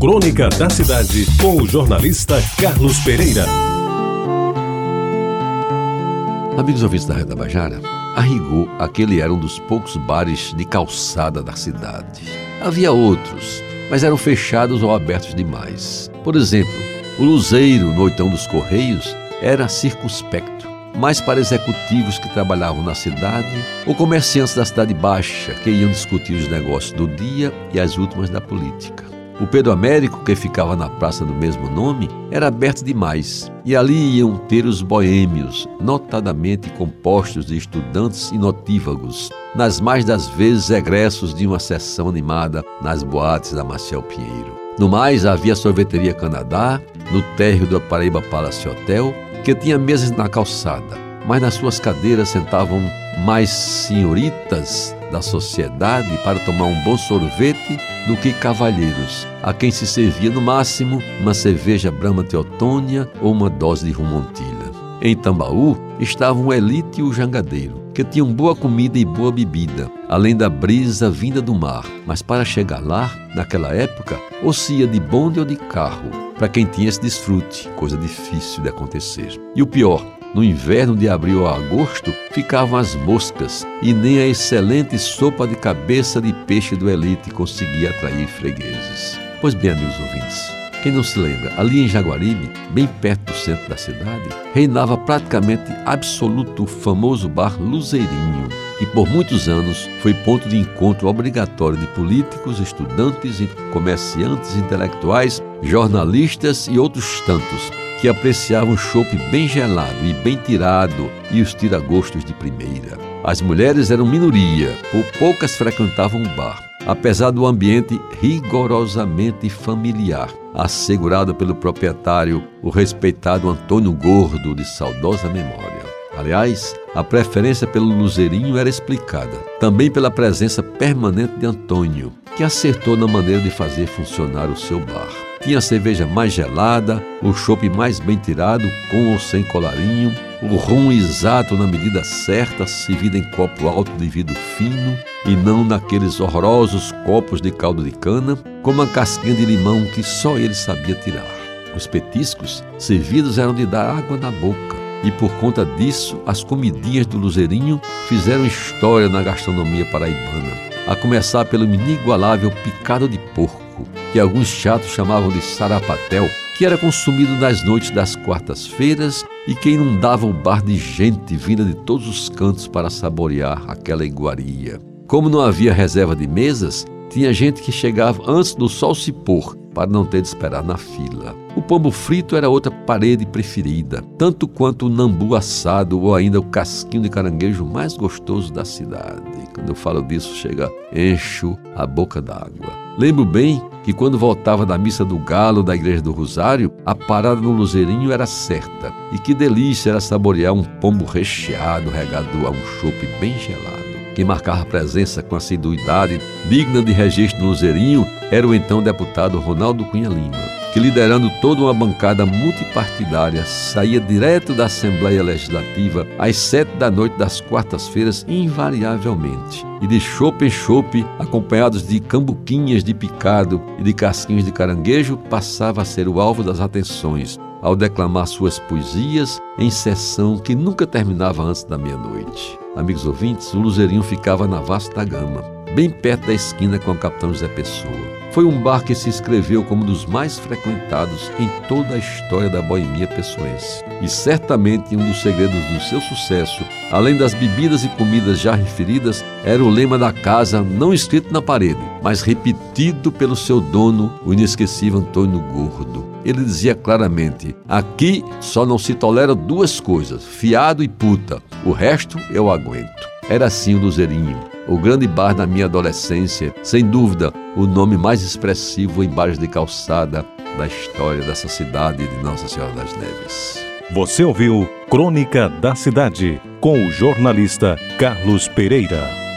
Crônica da Cidade, com o jornalista Carlos Pereira. Amigos ouvintes da Reda Bajara, a rigor, aquele era um dos poucos bares de calçada da cidade. Havia outros, mas eram fechados ou abertos demais. Por exemplo, o Luzeiro, no Oitão dos Correios, era circunspecto mais para executivos que trabalhavam na cidade ou comerciantes da cidade baixa que iam discutir os negócios do dia e as últimas da política. O Pedro Américo, que ficava na praça do mesmo nome, era aberto demais, e ali iam ter os boêmios, notadamente compostos de estudantes e notívagos, nas mais das vezes egressos de uma sessão animada nas boates da Marcel Pinheiro. No mais, havia a sorveteria Canadá, no térreo do Paraíba Palace Hotel, que tinha mesas na calçada, mas nas suas cadeiras sentavam mais senhoritas da sociedade para tomar um bom sorvete do que cavalheiros, a quem se servia no máximo uma cerveja Brahma Teotônia ou uma dose de rumontilha. Em Tambaú estavam o Elite e o Jangadeiro, que tinham boa comida e boa bebida, além da brisa vinda do mar. Mas para chegar lá, naquela época, ou se ia de bonde ou de carro, para quem tinha esse desfrute, coisa difícil de acontecer. E o pior, no inverno de abril a agosto, ficavam as moscas e nem a excelente sopa de cabeça de peixe do Elite conseguia atrair fregueses. Pois bem, amigos ouvintes, quem não se lembra, ali em Jaguaribe, bem perto do centro da cidade, reinava praticamente absoluto o famoso bar Luzeirinho, que por muitos anos foi ponto de encontro obrigatório de políticos, estudantes, comerciantes, intelectuais, jornalistas e outros tantos que apreciavam chope bem gelado e bem tirado e os tiragostos de primeira. As mulheres eram minoria, por poucas frequentavam o bar apesar do ambiente rigorosamente familiar, assegurado pelo proprietário, o respeitado Antônio Gordo, de saudosa memória. Aliás, a preferência pelo Luzerinho era explicada, também pela presença permanente de Antônio, que acertou na maneira de fazer funcionar o seu bar. Tinha a cerveja mais gelada, o chopp mais bem tirado, com ou sem colarinho, o rum exato na medida certa, servido em copo alto de vidro fino e não naqueles horrorosos copos de caldo de cana, com uma casquinha de limão que só ele sabia tirar. Os petiscos servidos eram de dar água na boca, e por conta disso, as comidinhas do Luzerinho fizeram história na gastronomia paraibana, a começar pelo inigualável picado de porco, que alguns chatos chamavam de sarapatel, que era consumido nas noites das quartas-feiras e que inundava o bar de gente vinda de todos os cantos para saborear aquela iguaria. Como não havia reserva de mesas, tinha gente que chegava antes do sol se pôr para não ter de esperar na fila. O pombo frito era outra parede preferida, tanto quanto o nambu assado ou ainda o casquinho de caranguejo mais gostoso da cidade. Quando eu falo disso, chega, encho a boca d'água. Lembro bem que quando voltava da missa do galo da igreja do Rosário, a parada no Luzerinho era certa. E que delícia era saborear um pombo recheado regado a um chope bem gelado. Quem marcava presença com assiduidade digna de registro no Luzerinho era o então deputado Ronaldo Cunha Lima, que liderando toda uma bancada multipartidária saía direto da Assembleia Legislativa às sete da noite das quartas-feiras invariavelmente e de chope em chope, acompanhados de cambuquinhas de picado e de casquinhos de caranguejo, passava a ser o alvo das atenções ao declamar suas poesias em sessão que nunca terminava antes da meia-noite. Amigos ouvintes, o Luzerinho ficava na vasta gama, bem perto da esquina com o capitão José Pessoa. Foi um bar que se inscreveu como um dos mais frequentados em toda a história da boemia pessoense. E certamente um dos segredos do seu sucesso, além das bebidas e comidas já referidas, era o lema da casa não escrito na parede, mas repetido pelo seu dono, o inesquecível Antônio Gordo. Ele dizia claramente: aqui só não se tolera duas coisas, fiado e puta, o resto eu aguento. Era assim o Luzerinho o grande bar da minha adolescência, sem dúvida, o nome mais expressivo em bares de calçada da história dessa cidade de Nossa Senhora das Neves. Você ouviu Crônica da Cidade com o jornalista Carlos Pereira.